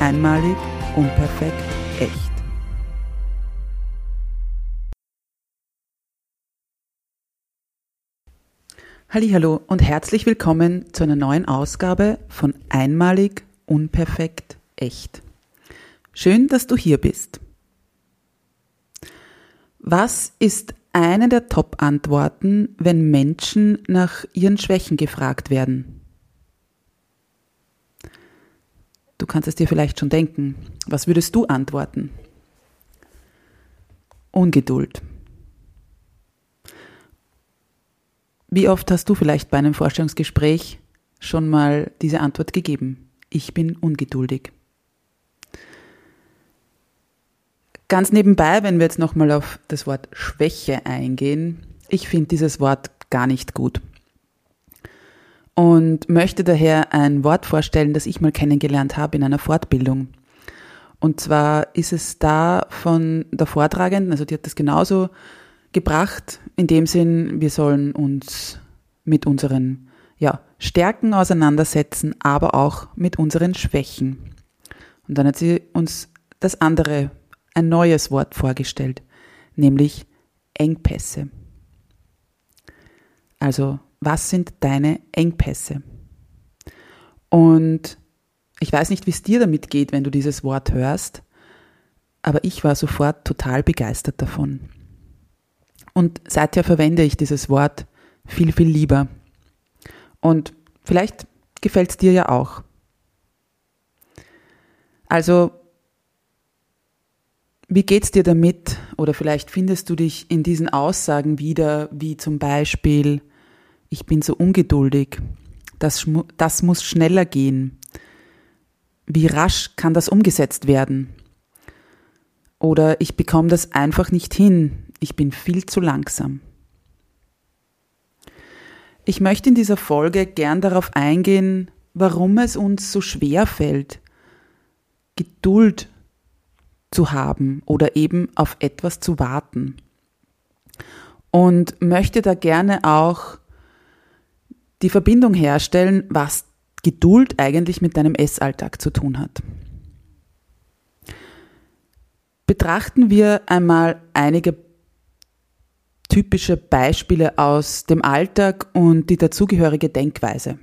Einmalig, unperfekt, echt. Hallo und herzlich willkommen zu einer neuen Ausgabe von Einmalig, unperfekt, echt. Schön, dass du hier bist. Was ist eine der Top-Antworten, wenn Menschen nach ihren Schwächen gefragt werden? Du kannst es dir vielleicht schon denken. Was würdest du antworten? Ungeduld. Wie oft hast du vielleicht bei einem Vorstellungsgespräch schon mal diese Antwort gegeben? Ich bin ungeduldig. Ganz nebenbei, wenn wir jetzt nochmal auf das Wort Schwäche eingehen, ich finde dieses Wort gar nicht gut und möchte daher ein Wort vorstellen, das ich mal kennengelernt habe in einer Fortbildung. Und zwar ist es da von der Vortragenden, also die hat das genauso gebracht, in dem Sinn, wir sollen uns mit unseren ja, Stärken auseinandersetzen, aber auch mit unseren Schwächen. Und dann hat sie uns das andere, ein neues Wort vorgestellt, nämlich Engpässe. Also was sind deine Engpässe? Und ich weiß nicht, wie es dir damit geht, wenn du dieses Wort hörst, aber ich war sofort total begeistert davon. Und seither verwende ich dieses Wort viel, viel lieber. Und vielleicht gefällt es dir ja auch. Also, wie geht's dir damit? Oder vielleicht findest du dich in diesen Aussagen wieder, wie zum Beispiel, ich bin so ungeduldig, das, das muss schneller gehen. Wie rasch kann das umgesetzt werden? Oder ich bekomme das einfach nicht hin, ich bin viel zu langsam. Ich möchte in dieser Folge gern darauf eingehen, warum es uns so schwer fällt, Geduld zu haben oder eben auf etwas zu warten. Und möchte da gerne auch die Verbindung herstellen, was Geduld eigentlich mit deinem Essalltag zu tun hat. Betrachten wir einmal einige typische Beispiele aus dem Alltag und die dazugehörige Denkweise.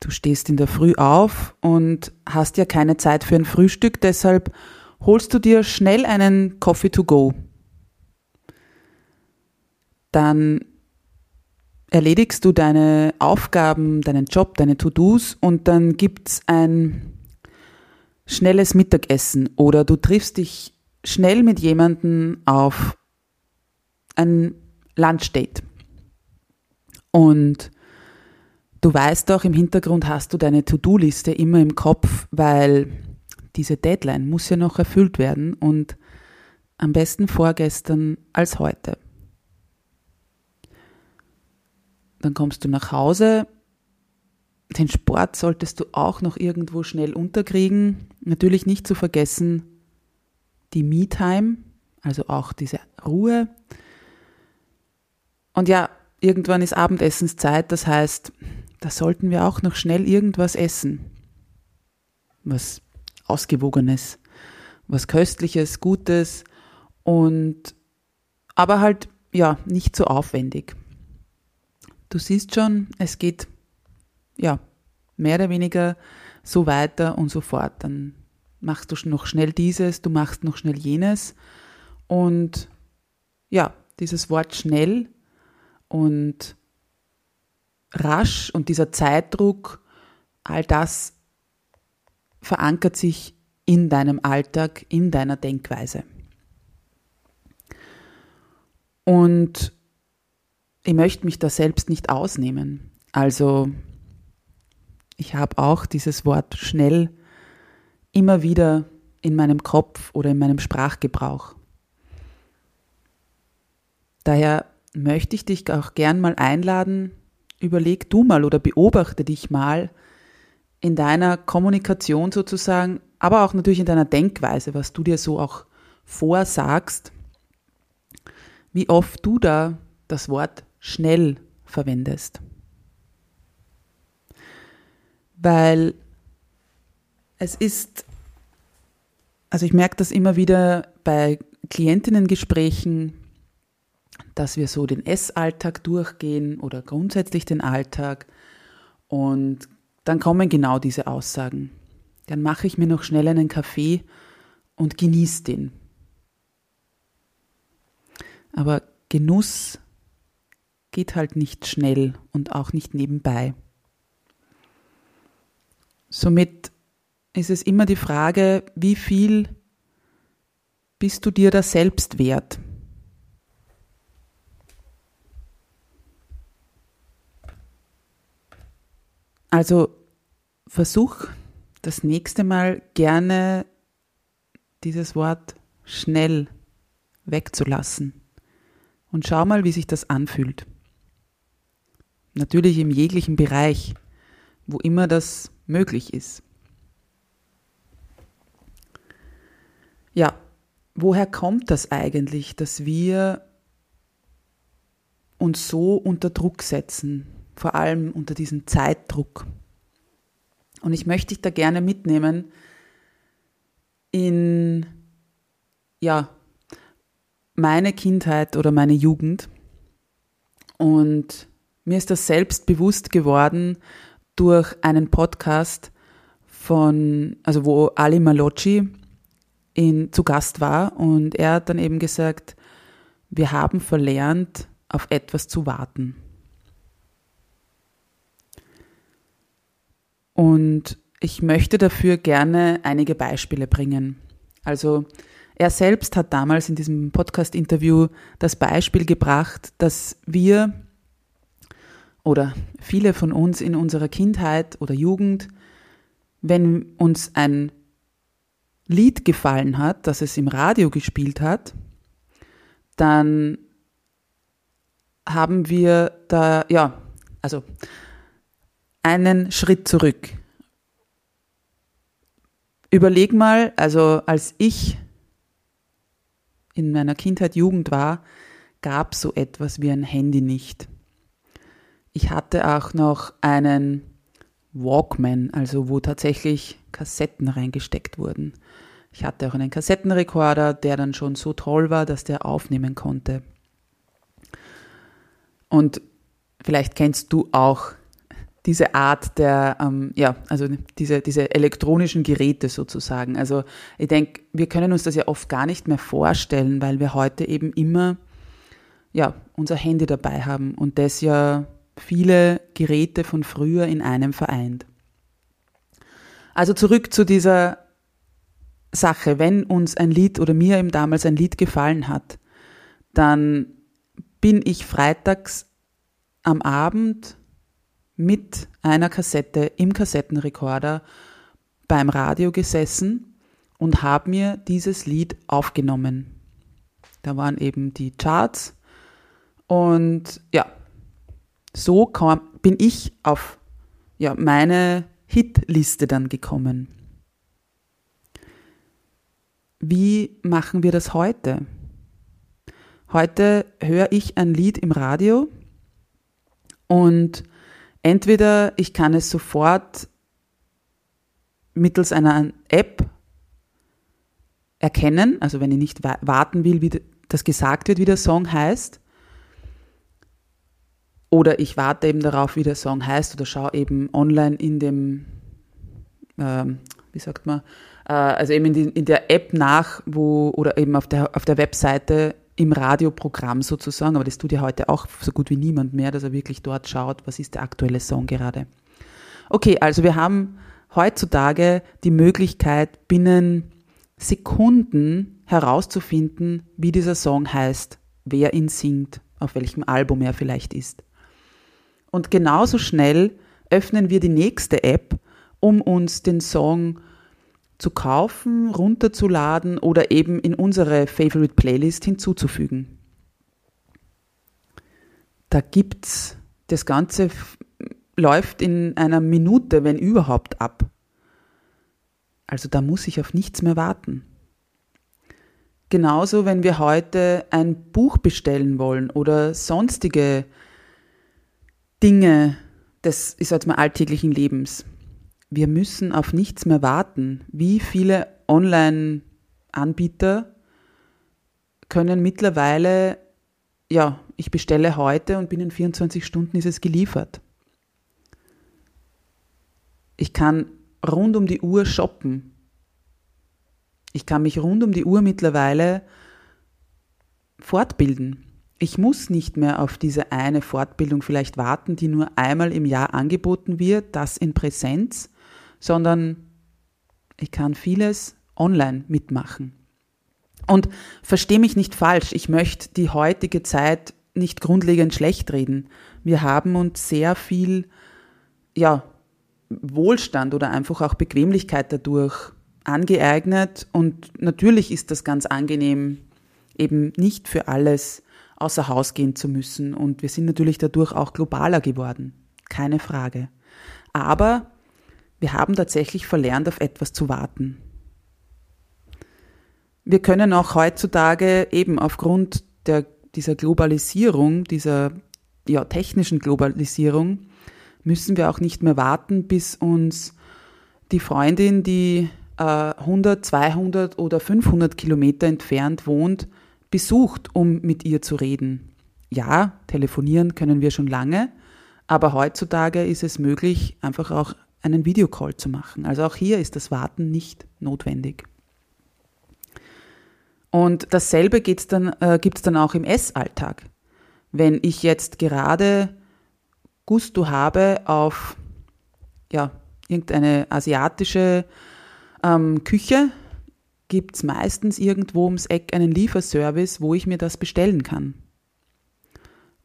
Du stehst in der Früh auf und hast ja keine Zeit für ein Frühstück, deshalb holst du dir schnell einen Coffee to go. Dann erledigst du deine Aufgaben, deinen Job, deine To-Dos und dann gibt's ein schnelles Mittagessen oder du triffst dich schnell mit jemandem auf ein Lunchdate. Und du weißt auch, im Hintergrund hast du deine To-Do-Liste immer im Kopf, weil diese Deadline muss ja noch erfüllt werden und am besten vorgestern als heute. Dann kommst du nach Hause. Den Sport solltest du auch noch irgendwo schnell unterkriegen. Natürlich nicht zu vergessen die Me-Time, also auch diese Ruhe. Und ja, irgendwann ist Abendessenszeit, das heißt, da sollten wir auch noch schnell irgendwas essen. Was Ausgewogenes, was Köstliches, Gutes und aber halt ja nicht so aufwendig. Du siehst schon, es geht ja mehr oder weniger so weiter und so fort. Dann machst du noch schnell dieses, du machst noch schnell jenes. Und ja, dieses Wort schnell und rasch und dieser Zeitdruck, all das verankert sich in deinem Alltag, in deiner Denkweise. Und ich möchte mich da selbst nicht ausnehmen. Also ich habe auch dieses Wort schnell immer wieder in meinem Kopf oder in meinem Sprachgebrauch. Daher möchte ich dich auch gern mal einladen, überleg du mal oder beobachte dich mal in deiner Kommunikation sozusagen, aber auch natürlich in deiner Denkweise, was du dir so auch vorsagst, wie oft du da das Wort schnell verwendest. Weil es ist, also ich merke das immer wieder bei Klientinnengesprächen, dass wir so den Essalltag durchgehen oder grundsätzlich den Alltag und dann kommen genau diese Aussagen. Dann mache ich mir noch schnell einen Kaffee und genieße den. Aber Genuss geht halt nicht schnell und auch nicht nebenbei. Somit ist es immer die Frage, wie viel bist du dir da selbst wert? Also versuch das nächste Mal gerne dieses Wort schnell wegzulassen und schau mal, wie sich das anfühlt. Natürlich im jeglichen Bereich, wo immer das möglich ist. Ja, woher kommt das eigentlich, dass wir uns so unter Druck setzen, vor allem unter diesem Zeitdruck. Und ich möchte dich da gerne mitnehmen in, ja, meine Kindheit oder meine Jugend. Und mir ist das selbst bewusst geworden durch einen Podcast von, also wo Ali Malocci in, zu Gast war und er hat dann eben gesagt, wir haben verlernt, auf etwas zu warten. Und ich möchte dafür gerne einige Beispiele bringen. Also er selbst hat damals in diesem Podcast-Interview das Beispiel gebracht, dass wir oder viele von uns in unserer Kindheit oder Jugend, wenn uns ein Lied gefallen hat, das es im Radio gespielt hat, dann haben wir da, ja, also einen Schritt zurück. Überleg mal, also als ich in meiner Kindheit, Jugend war, gab so etwas wie ein Handy nicht. Ich hatte auch noch einen Walkman, also wo tatsächlich Kassetten reingesteckt wurden. Ich hatte auch einen Kassettenrekorder, der dann schon so toll war, dass der aufnehmen konnte. Und vielleicht kennst du auch diese Art der, ähm, ja, also diese, diese elektronischen Geräte sozusagen. Also ich denke, wir können uns das ja oft gar nicht mehr vorstellen, weil wir heute eben immer, ja, unser Handy dabei haben und das ja viele Geräte von früher in einem vereint. Also zurück zu dieser Sache, wenn uns ein Lied oder mir eben damals ein Lied gefallen hat, dann bin ich freitags am Abend mit einer Kassette im Kassettenrekorder beim Radio gesessen und habe mir dieses Lied aufgenommen. Da waren eben die Charts und ja, so kam, bin ich auf ja, meine Hitliste dann gekommen. Wie machen wir das heute? Heute höre ich ein Lied im Radio und Entweder ich kann es sofort mittels einer App erkennen, also wenn ich nicht warten will, wie das gesagt wird, wie der Song heißt, oder ich warte eben darauf, wie der Song heißt, oder schaue eben online in dem, ähm, wie sagt man, äh, also eben in, die, in, der App nach, wo, oder eben auf der, auf der Webseite im Radioprogramm sozusagen, aber das tut ja heute auch so gut wie niemand mehr, dass er wirklich dort schaut, was ist der aktuelle Song gerade. Okay, also wir haben heutzutage die Möglichkeit, binnen Sekunden herauszufinden, wie dieser Song heißt, wer ihn singt, auf welchem Album er vielleicht ist. Und genauso schnell öffnen wir die nächste App, um uns den Song zu kaufen, runterzuladen oder eben in unsere Favorite Playlist hinzuzufügen. Da gibt's das Ganze läuft in einer Minute, wenn überhaupt, ab. Also da muss ich auf nichts mehr warten. Genauso, wenn wir heute ein Buch bestellen wollen oder sonstige Dinge des, ich sag mal, alltäglichen Lebens. Wir müssen auf nichts mehr warten. Wie viele Online-Anbieter können mittlerweile, ja, ich bestelle heute und binnen 24 Stunden ist es geliefert. Ich kann rund um die Uhr shoppen. Ich kann mich rund um die Uhr mittlerweile fortbilden. Ich muss nicht mehr auf diese eine Fortbildung vielleicht warten, die nur einmal im Jahr angeboten wird, das in Präsenz, sondern ich kann vieles online mitmachen. Und verstehe mich nicht falsch, ich möchte die heutige Zeit nicht grundlegend schlecht reden. Wir haben uns sehr viel, ja, Wohlstand oder einfach auch Bequemlichkeit dadurch angeeignet und natürlich ist das ganz angenehm, eben nicht für alles außer Haus gehen zu müssen und wir sind natürlich dadurch auch globaler geworden, keine Frage. Aber wir haben tatsächlich verlernt, auf etwas zu warten. Wir können auch heutzutage eben aufgrund der, dieser Globalisierung, dieser ja, technischen Globalisierung, müssen wir auch nicht mehr warten, bis uns die Freundin, die äh, 100, 200 oder 500 Kilometer entfernt wohnt, besucht, um mit ihr zu reden. Ja, telefonieren können wir schon lange, aber heutzutage ist es möglich, einfach auch einen Videocall zu machen. Also auch hier ist das Warten nicht notwendig. Und dasselbe dann, äh, gibt es dann auch im Essalltag. Wenn ich jetzt gerade Gusto habe auf ja, irgendeine asiatische ähm, Küche, gibt es meistens irgendwo ums Eck einen Lieferservice, wo ich mir das bestellen kann.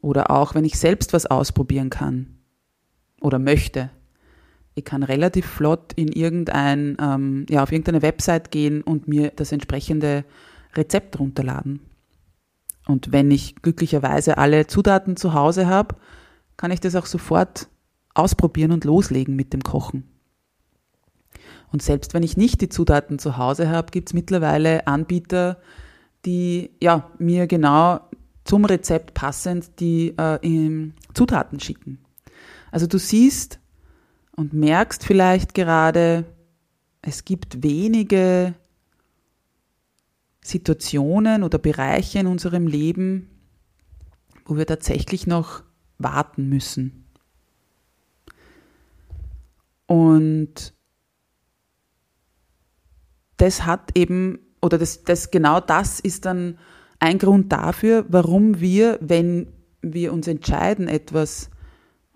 Oder auch, wenn ich selbst was ausprobieren kann oder möchte. Ich kann relativ flott in irgendein, ähm, ja, auf irgendeine Website gehen und mir das entsprechende Rezept runterladen. Und wenn ich glücklicherweise alle Zutaten zu Hause habe, kann ich das auch sofort ausprobieren und loslegen mit dem Kochen. Und selbst wenn ich nicht die Zutaten zu Hause habe, gibt es mittlerweile Anbieter, die ja, mir genau zum Rezept passend die äh, Zutaten schicken. Also du siehst und merkst vielleicht gerade, es gibt wenige Situationen oder Bereiche in unserem Leben, wo wir tatsächlich noch warten müssen. Und das hat eben, oder das, das genau das ist dann ein Grund dafür, warum wir, wenn wir uns entscheiden, etwas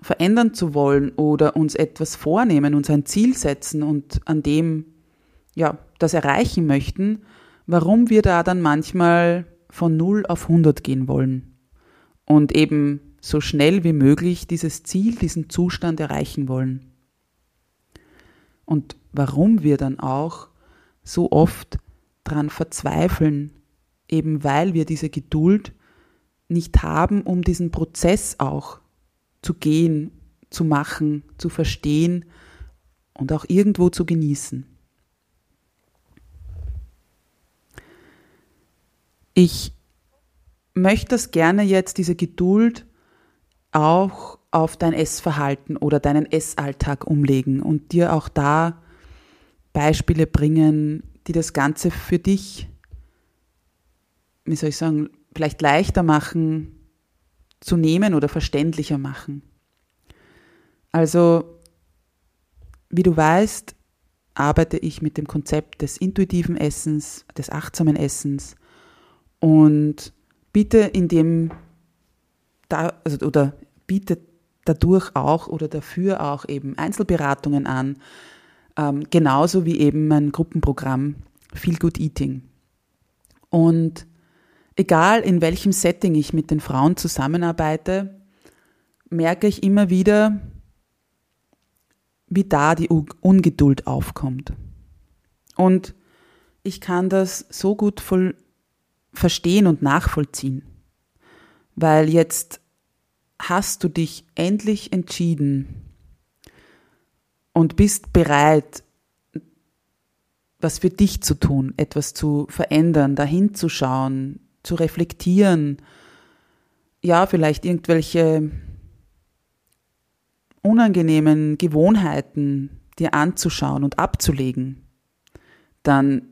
verändern zu wollen oder uns etwas vornehmen, uns ein Ziel setzen und an dem ja, das erreichen möchten, warum wir da dann manchmal von 0 auf 100 gehen wollen und eben so schnell wie möglich dieses Ziel, diesen Zustand erreichen wollen. Und warum wir dann auch so oft dran verzweifeln, eben weil wir diese Geduld nicht haben, um diesen Prozess auch zu gehen, zu machen, zu verstehen und auch irgendwo zu genießen. Ich möchte das gerne jetzt, diese Geduld, auch auf dein Essverhalten oder deinen Essalltag umlegen und dir auch da Beispiele bringen, die das Ganze für dich, wie soll ich sagen, vielleicht leichter machen zu nehmen oder verständlicher machen. Also, wie du weißt, arbeite ich mit dem Konzept des intuitiven Essens, des achtsamen Essens und biete in dem da, also, oder biete dadurch auch oder dafür auch eben Einzelberatungen an, ähm, genauso wie eben mein Gruppenprogramm Feel Good Eating. Und egal in welchem Setting ich mit den Frauen zusammenarbeite, merke ich immer wieder, wie da die Ungeduld aufkommt. Und ich kann das so gut voll verstehen und nachvollziehen, weil jetzt hast du dich endlich entschieden und bist bereit, was für dich zu tun, etwas zu verändern, dahin zu schauen, zu reflektieren, ja, vielleicht irgendwelche unangenehmen Gewohnheiten dir anzuschauen und abzulegen, dann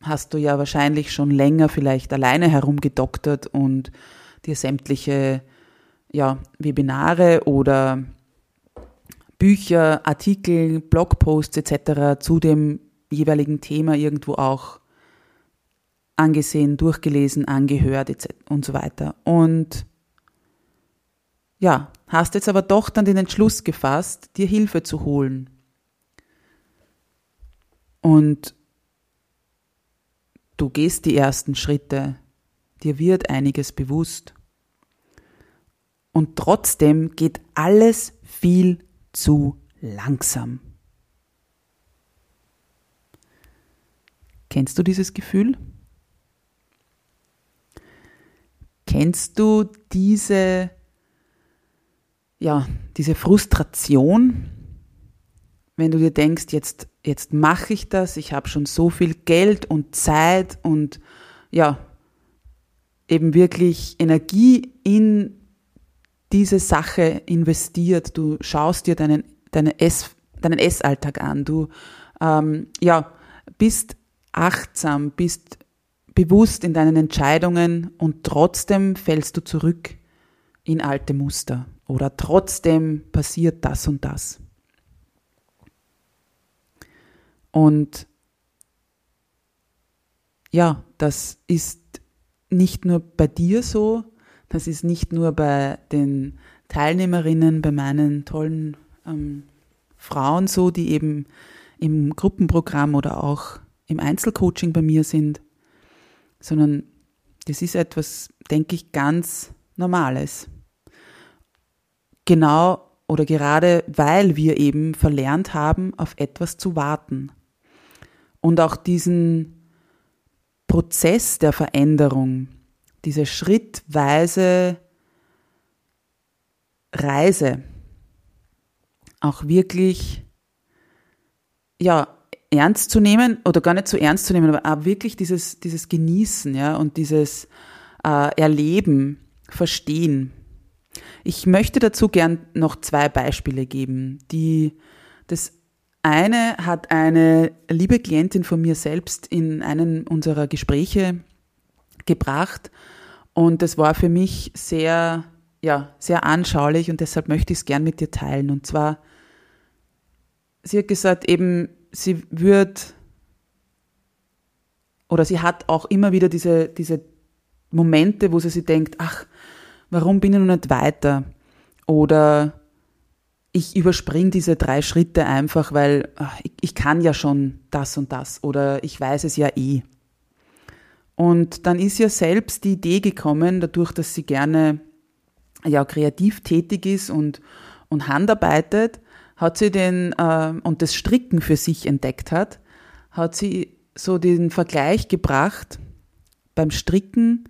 hast du ja wahrscheinlich schon länger vielleicht alleine herumgedoktert und dir sämtliche ja, Webinare oder Bücher, Artikel, Blogposts etc. zu dem jeweiligen Thema irgendwo auch angesehen, durchgelesen, angehört etc. und so weiter. Und ja, hast jetzt aber doch dann den Entschluss gefasst, dir Hilfe zu holen. Und du gehst die ersten Schritte, dir wird einiges bewusst. Und trotzdem geht alles viel zu langsam. Kennst du dieses Gefühl? Kennst du diese, ja, diese Frustration, wenn du dir denkst, jetzt, jetzt mache ich das, ich habe schon so viel Geld und Zeit und ja, eben wirklich Energie in diese Sache investiert. Du schaust dir deinen, deine Ess, deinen Essalltag an. Du ähm, ja, bist achtsam, bist bewusst in deinen Entscheidungen und trotzdem fällst du zurück in alte Muster oder trotzdem passiert das und das. Und ja, das ist nicht nur bei dir so, das ist nicht nur bei den Teilnehmerinnen, bei meinen tollen ähm, Frauen so, die eben im Gruppenprogramm oder auch im Einzelcoaching bei mir sind, sondern das ist etwas, denke ich, ganz Normales. Genau oder gerade weil wir eben verlernt haben, auf etwas zu warten. Und auch diesen Prozess der Veränderung, diese schrittweise Reise auch wirklich ja ernst zu nehmen oder gar nicht so ernst zu nehmen, aber auch wirklich dieses, dieses Genießen, ja, und dieses äh, Erleben, Verstehen. Ich möchte dazu gern noch zwei Beispiele geben. Die, das eine hat eine liebe Klientin von mir selbst in einem unserer Gespräche gebracht und das war für mich sehr, ja, sehr anschaulich und deshalb möchte ich es gern mit dir teilen. Und zwar, sie hat gesagt, eben, sie wird oder sie hat auch immer wieder diese, diese Momente, wo sie sich denkt, ach, warum bin ich noch nicht weiter? Oder ich überspringe diese drei Schritte einfach, weil ach, ich, ich kann ja schon das und das oder ich weiß es ja eh. Und dann ist ja selbst die Idee gekommen, dadurch, dass sie gerne ja kreativ tätig ist und, und handarbeitet, hat sie den, äh, und das Stricken für sich entdeckt hat, hat sie so den Vergleich gebracht, beim Stricken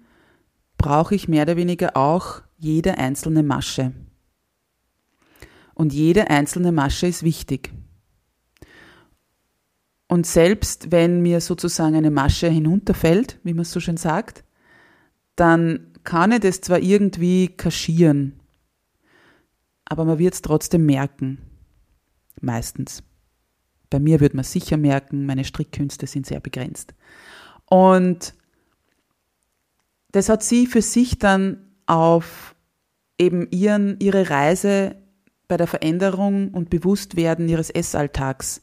brauche ich mehr oder weniger auch jede einzelne Masche. Und jede einzelne Masche ist wichtig. Und selbst wenn mir sozusagen eine Masche hinunterfällt, wie man so schön sagt, dann kann ich das zwar irgendwie kaschieren, aber man wird es trotzdem merken. Meistens. Bei mir wird man sicher merken, meine Strickkünste sind sehr begrenzt. Und das hat sie für sich dann auf eben ihren, ihre Reise bei der Veränderung und Bewusstwerden ihres Essalltags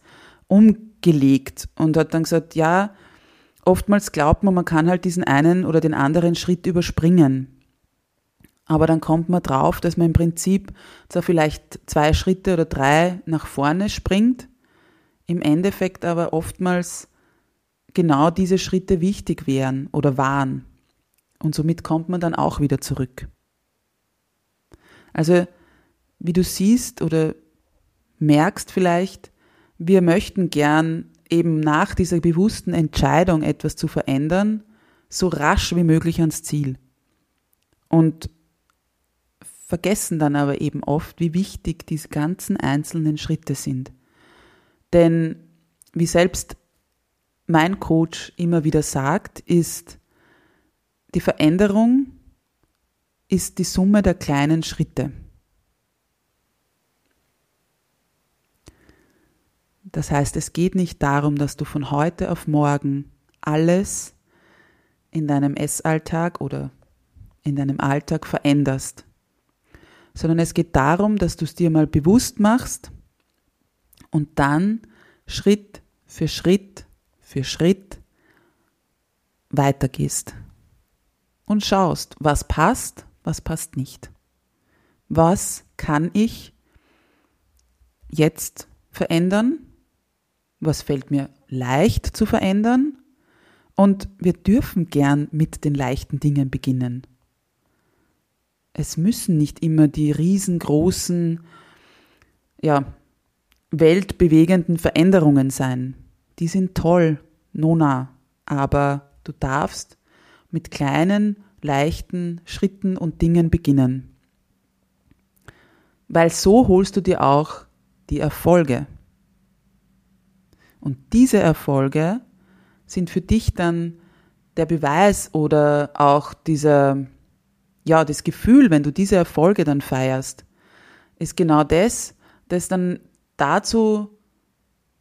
umgelegt und hat dann gesagt, ja, oftmals glaubt man, man kann halt diesen einen oder den anderen Schritt überspringen. Aber dann kommt man drauf, dass man im Prinzip zwar vielleicht zwei Schritte oder drei nach vorne springt, im Endeffekt aber oftmals genau diese Schritte wichtig wären oder waren. Und somit kommt man dann auch wieder zurück. Also, wie du siehst oder merkst vielleicht, wir möchten gern eben nach dieser bewussten Entscheidung, etwas zu verändern, so rasch wie möglich ans Ziel. Und vergessen dann aber eben oft, wie wichtig diese ganzen einzelnen Schritte sind. Denn wie selbst mein Coach immer wieder sagt, ist, die Veränderung ist die Summe der kleinen Schritte. Das heißt, es geht nicht darum, dass du von heute auf morgen alles in deinem Essalltag oder in deinem Alltag veränderst, sondern es geht darum, dass du es dir mal bewusst machst und dann Schritt für Schritt für Schritt weitergehst und schaust, was passt, was passt nicht. Was kann ich jetzt verändern was fällt mir leicht zu verändern und wir dürfen gern mit den leichten Dingen beginnen. Es müssen nicht immer die riesengroßen, ja, weltbewegenden Veränderungen sein. Die sind toll, nona, aber du darfst mit kleinen, leichten Schritten und Dingen beginnen. Weil so holst du dir auch die Erfolge. Und diese Erfolge sind für dich dann der Beweis oder auch dieser, ja, das Gefühl, wenn du diese Erfolge dann feierst, ist genau das, das dann dazu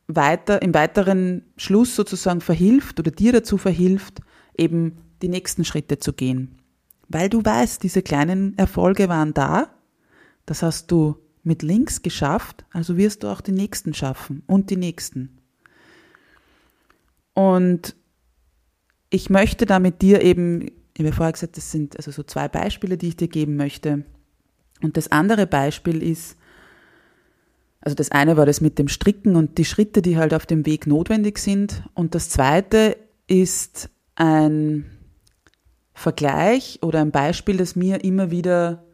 weiter, im weiteren Schluss sozusagen verhilft oder dir dazu verhilft, eben die nächsten Schritte zu gehen. Weil du weißt, diese kleinen Erfolge waren da, das hast du mit links geschafft, also wirst du auch die nächsten schaffen und die nächsten. Und ich möchte da mit dir eben, ich habe vorher gesagt, das sind also so zwei Beispiele, die ich dir geben möchte. Und das andere Beispiel ist, also das eine war das mit dem Stricken und die Schritte, die halt auf dem Weg notwendig sind. Und das zweite ist ein Vergleich oder ein Beispiel, das mir immer wieder,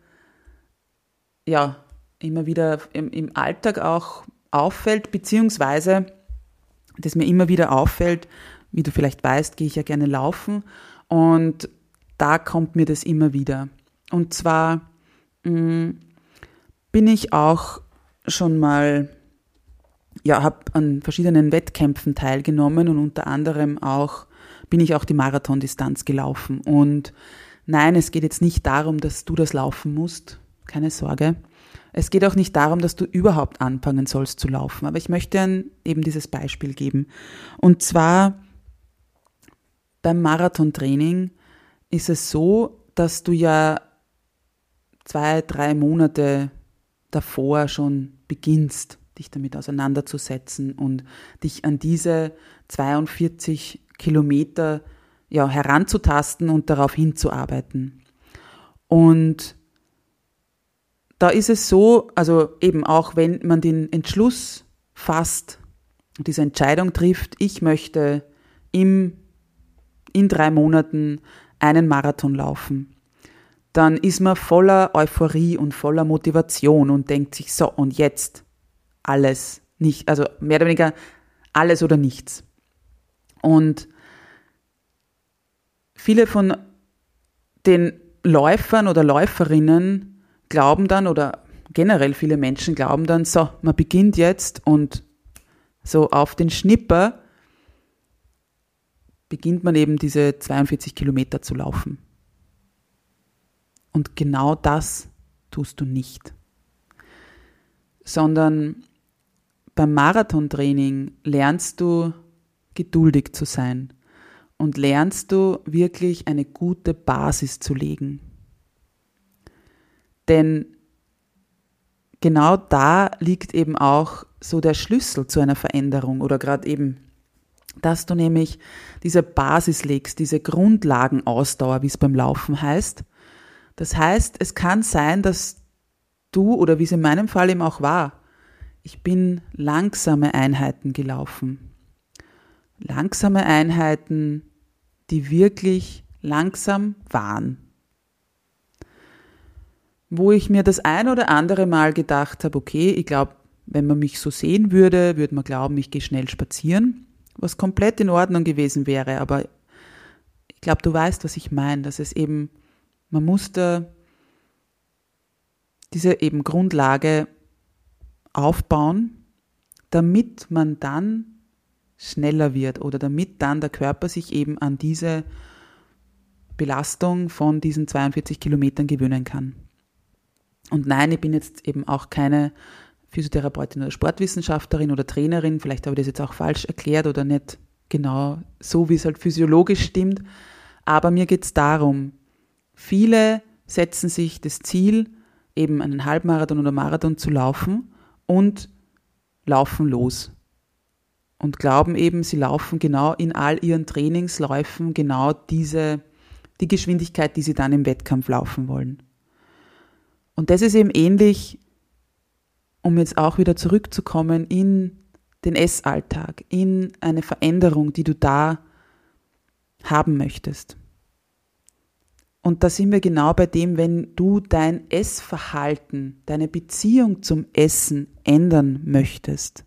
ja, immer wieder im, im Alltag auch auffällt, beziehungsweise das mir immer wieder auffällt. Wie du vielleicht weißt, gehe ich ja gerne laufen und da kommt mir das immer wieder. Und zwar mh, mm, bin ich auch schon mal, ja, habe an verschiedenen Wettkämpfen teilgenommen und unter anderem auch bin ich auch die Marathondistanz gelaufen. Und nein, es geht jetzt nicht darum, dass du das laufen musst, keine Sorge. Es geht auch nicht darum, dass du überhaupt anfangen sollst zu laufen, aber ich möchte eben dieses Beispiel geben. Und zwar beim Marathontraining ist es so, dass du ja zwei, drei Monate davor schon beginnst, dich damit auseinanderzusetzen und dich an diese 42 Kilometer ja, heranzutasten und darauf hinzuarbeiten. Und da ist es so, also eben auch wenn man den Entschluss fasst und diese Entscheidung trifft, ich möchte im, in drei Monaten einen Marathon laufen, dann ist man voller Euphorie und voller Motivation und denkt sich so, und jetzt alles, nicht, also mehr oder weniger alles oder nichts. Und viele von den Läufern oder Läuferinnen glauben dann oder generell viele Menschen glauben dann, so, man beginnt jetzt und so auf den Schnipper beginnt man eben diese 42 Kilometer zu laufen. Und genau das tust du nicht. Sondern beim Marathontraining lernst du geduldig zu sein und lernst du wirklich eine gute Basis zu legen. Denn genau da liegt eben auch so der Schlüssel zu einer Veränderung oder gerade eben, dass du nämlich diese Basis legst, diese Grundlagenausdauer, wie es beim Laufen heißt. Das heißt, es kann sein, dass du oder wie es in meinem Fall eben auch war, ich bin langsame Einheiten gelaufen. Langsame Einheiten, die wirklich langsam waren. Wo ich mir das ein oder andere Mal gedacht habe, okay, ich glaube, wenn man mich so sehen würde, würde man glauben, ich gehe schnell spazieren, was komplett in Ordnung gewesen wäre. Aber ich glaube, du weißt, was ich meine, dass es eben, man musste diese eben Grundlage aufbauen, damit man dann schneller wird oder damit dann der Körper sich eben an diese Belastung von diesen 42 Kilometern gewöhnen kann. Und nein, ich bin jetzt eben auch keine Physiotherapeutin oder Sportwissenschaftlerin oder Trainerin, vielleicht habe ich das jetzt auch falsch erklärt oder nicht genau so, wie es halt physiologisch stimmt, aber mir geht es darum, viele setzen sich das Ziel, eben einen Halbmarathon oder Marathon zu laufen und laufen los. Und glauben eben, sie laufen genau in all ihren Trainingsläufen genau diese, die Geschwindigkeit, die sie dann im Wettkampf laufen wollen. Und das ist eben ähnlich, um jetzt auch wieder zurückzukommen in den Essalltag, in eine Veränderung, die du da haben möchtest. Und da sind wir genau bei dem, wenn du dein Essverhalten, deine Beziehung zum Essen ändern möchtest,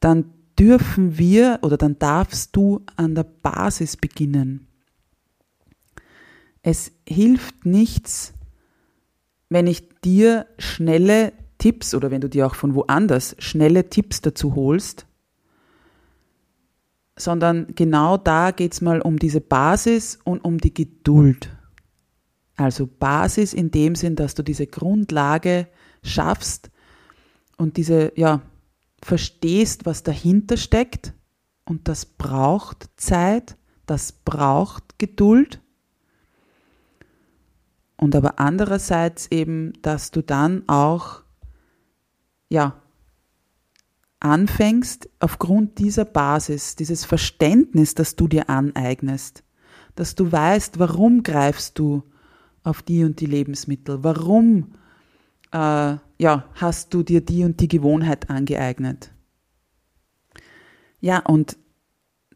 dann dürfen wir oder dann darfst du an der Basis beginnen. Es hilft nichts, wenn ich dir schnelle Tipps oder wenn du dir auch von woanders schnelle Tipps dazu holst, sondern genau da geht es mal um diese Basis und um die Geduld. Also Basis in dem Sinn, dass du diese Grundlage schaffst und diese, ja, verstehst, was dahinter steckt und das braucht Zeit, das braucht Geduld. Und aber andererseits eben, dass du dann auch, ja, anfängst, aufgrund dieser Basis, dieses Verständnis, das du dir aneignest, dass du weißt, warum greifst du auf die und die Lebensmittel, warum äh, ja, hast du dir die und die Gewohnheit angeeignet. Ja, und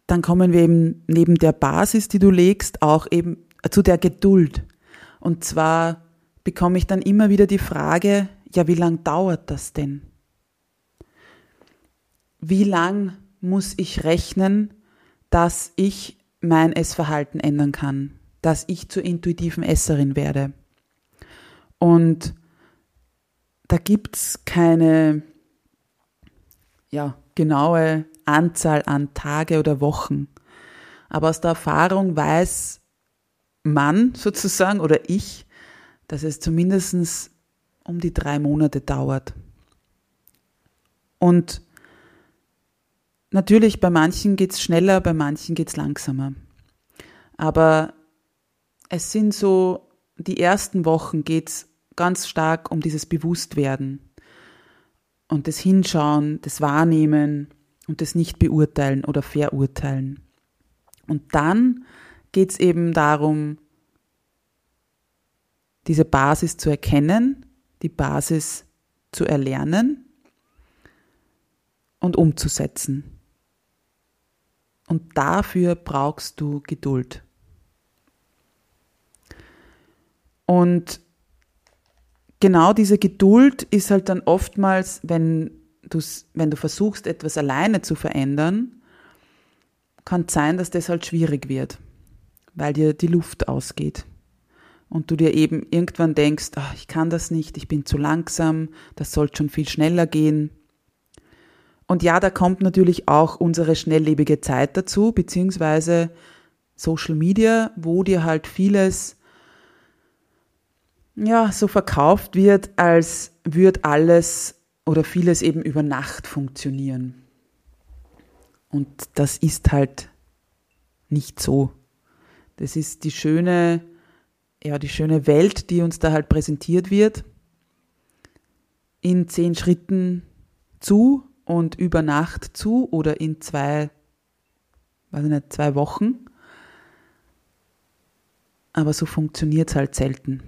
dann kommen wir eben neben der Basis, die du legst, auch eben zu der Geduld. Und zwar bekomme ich dann immer wieder die Frage, ja, wie lang dauert das denn? wie lang muss ich rechnen, dass ich mein Essverhalten ändern kann, dass ich zur intuitiven Esserin werde. Und da gibt es keine ja, genaue Anzahl an Tage oder Wochen. Aber aus der Erfahrung weiß man sozusagen oder ich, dass es zumindest um die drei Monate dauert. Und Natürlich, bei manchen geht es schneller, bei manchen geht es langsamer. Aber es sind so, die ersten Wochen geht es ganz stark um dieses Bewusstwerden und das Hinschauen, das Wahrnehmen und das Nicht-Beurteilen oder Verurteilen. Und dann geht es eben darum, diese Basis zu erkennen, die Basis zu erlernen und umzusetzen. Und dafür brauchst du Geduld. Und genau diese Geduld ist halt dann oftmals, wenn, wenn du versuchst, etwas alleine zu verändern, kann sein, dass das halt schwierig wird, weil dir die Luft ausgeht. Und du dir eben irgendwann denkst, ach, ich kann das nicht, ich bin zu langsam, das sollte schon viel schneller gehen. Und ja, da kommt natürlich auch unsere schnelllebige Zeit dazu, beziehungsweise Social Media, wo dir halt vieles ja, so verkauft wird, als würde alles oder vieles eben über Nacht funktionieren. Und das ist halt nicht so. Das ist die schöne, ja, die schöne Welt, die uns da halt präsentiert wird. in zehn Schritten zu und über Nacht zu oder in zwei, weiß ich nicht, zwei Wochen. Aber so funktioniert es halt selten.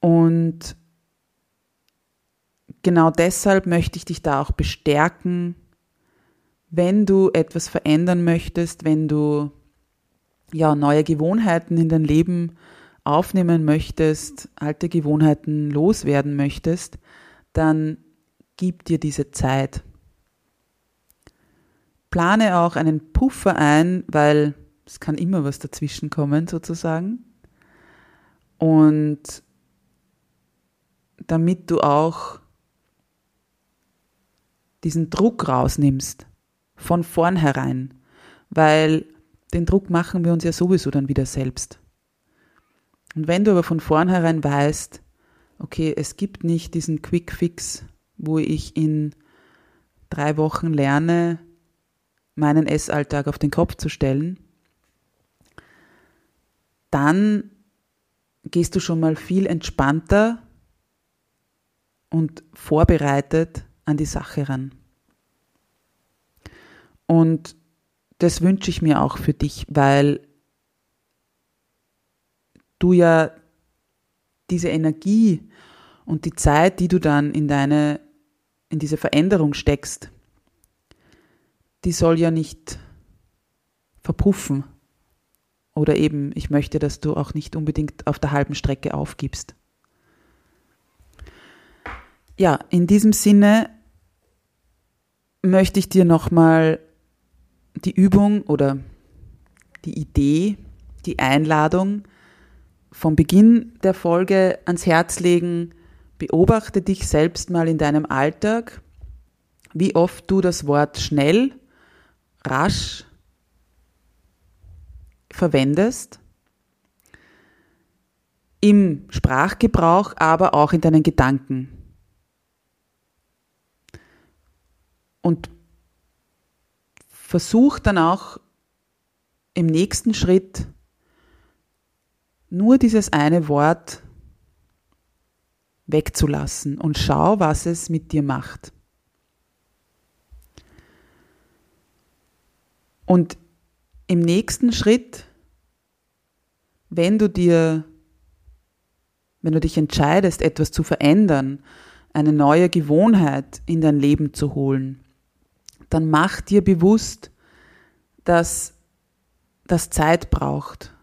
Und genau deshalb möchte ich dich da auch bestärken, wenn du etwas verändern möchtest, wenn du ja neue Gewohnheiten in dein Leben aufnehmen möchtest, alte Gewohnheiten loswerden möchtest, dann gib dir diese Zeit. Plane auch einen Puffer ein, weil es kann immer was dazwischen kommen sozusagen. Und damit du auch diesen Druck rausnimmst von vornherein, weil den Druck machen wir uns ja sowieso dann wieder selbst. Und wenn du aber von vornherein weißt, okay, es gibt nicht diesen Quick Fix, wo ich in drei Wochen lerne, meinen Essalltag auf den Kopf zu stellen, dann gehst du schon mal viel entspannter und vorbereitet an die Sache ran. Und das wünsche ich mir auch für dich, weil du ja diese Energie und die Zeit, die du dann in deine, in diese Veränderung steckst, die soll ja nicht verpuffen. Oder eben, ich möchte, dass du auch nicht unbedingt auf der halben Strecke aufgibst. Ja, in diesem Sinne möchte ich dir nochmal die Übung oder die Idee, die Einladung vom Beginn der Folge ans Herz legen. Beobachte dich selbst mal in deinem Alltag, wie oft du das Wort schnell, rasch verwendest. Im Sprachgebrauch, aber auch in deinen Gedanken. Und versuch dann auch im nächsten Schritt nur dieses eine Wort wegzulassen und schau, was es mit dir macht. Und im nächsten Schritt, wenn du dir, wenn du dich entscheidest, etwas zu verändern, eine neue Gewohnheit in dein Leben zu holen, dann mach dir bewusst, dass das Zeit braucht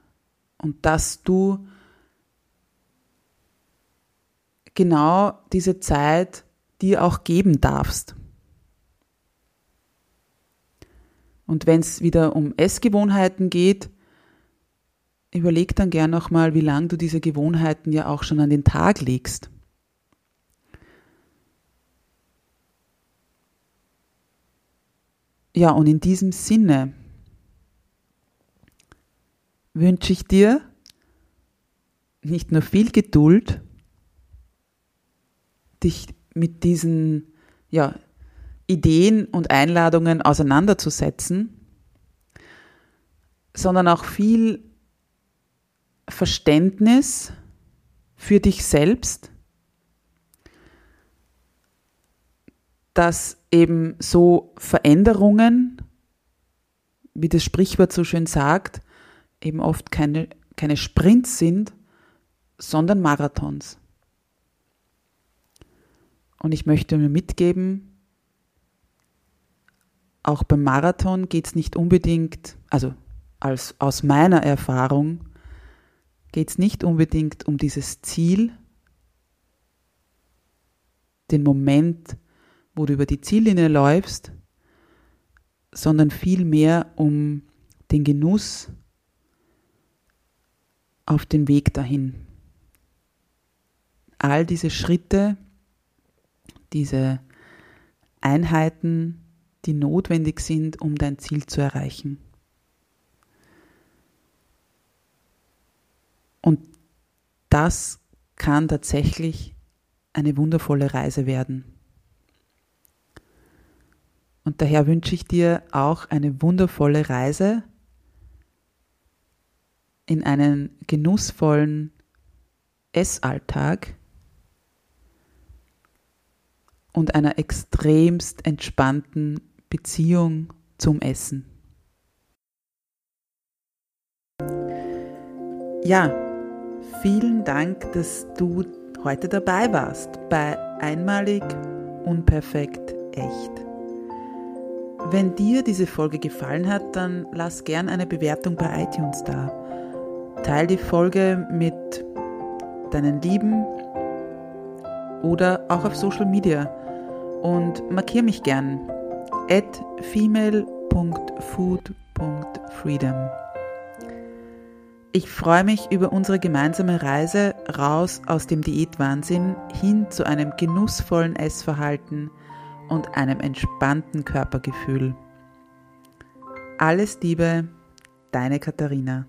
und dass du genau diese Zeit dir auch geben darfst. Und wenn es wieder um Essgewohnheiten geht, überleg dann gern nochmal, wie lange du diese Gewohnheiten ja auch schon an den Tag legst. Ja, und in diesem Sinne wünsche ich dir nicht nur viel Geduld, dich mit diesen ja, Ideen und Einladungen auseinanderzusetzen, sondern auch viel Verständnis für dich selbst, dass eben so Veränderungen, wie das Sprichwort so schön sagt, eben oft keine, keine Sprints sind, sondern Marathons. Und ich möchte mir mitgeben, auch beim Marathon geht es nicht unbedingt, also als, aus meiner Erfahrung, geht es nicht unbedingt um dieses Ziel, den Moment, wo du über die Ziellinie läufst, sondern vielmehr um den Genuss auf den Weg dahin. All diese Schritte, diese Einheiten, die notwendig sind, um dein Ziel zu erreichen. Und das kann tatsächlich eine wundervolle Reise werden. Und daher wünsche ich dir auch eine wundervolle Reise in einen genussvollen Essalltag, und einer extremst entspannten Beziehung zum Essen. Ja, vielen Dank, dass du heute dabei warst bei Einmalig, Unperfekt, Echt. Wenn dir diese Folge gefallen hat, dann lass gern eine Bewertung bei iTunes da. Teil die Folge mit deinen Lieben oder auch auf Social Media und markiere mich gern at female.food.freedom. Ich freue mich über unsere gemeinsame Reise raus aus dem Diätwahnsinn hin zu einem genussvollen Essverhalten und einem entspannten Körpergefühl. Alles Liebe, deine Katharina.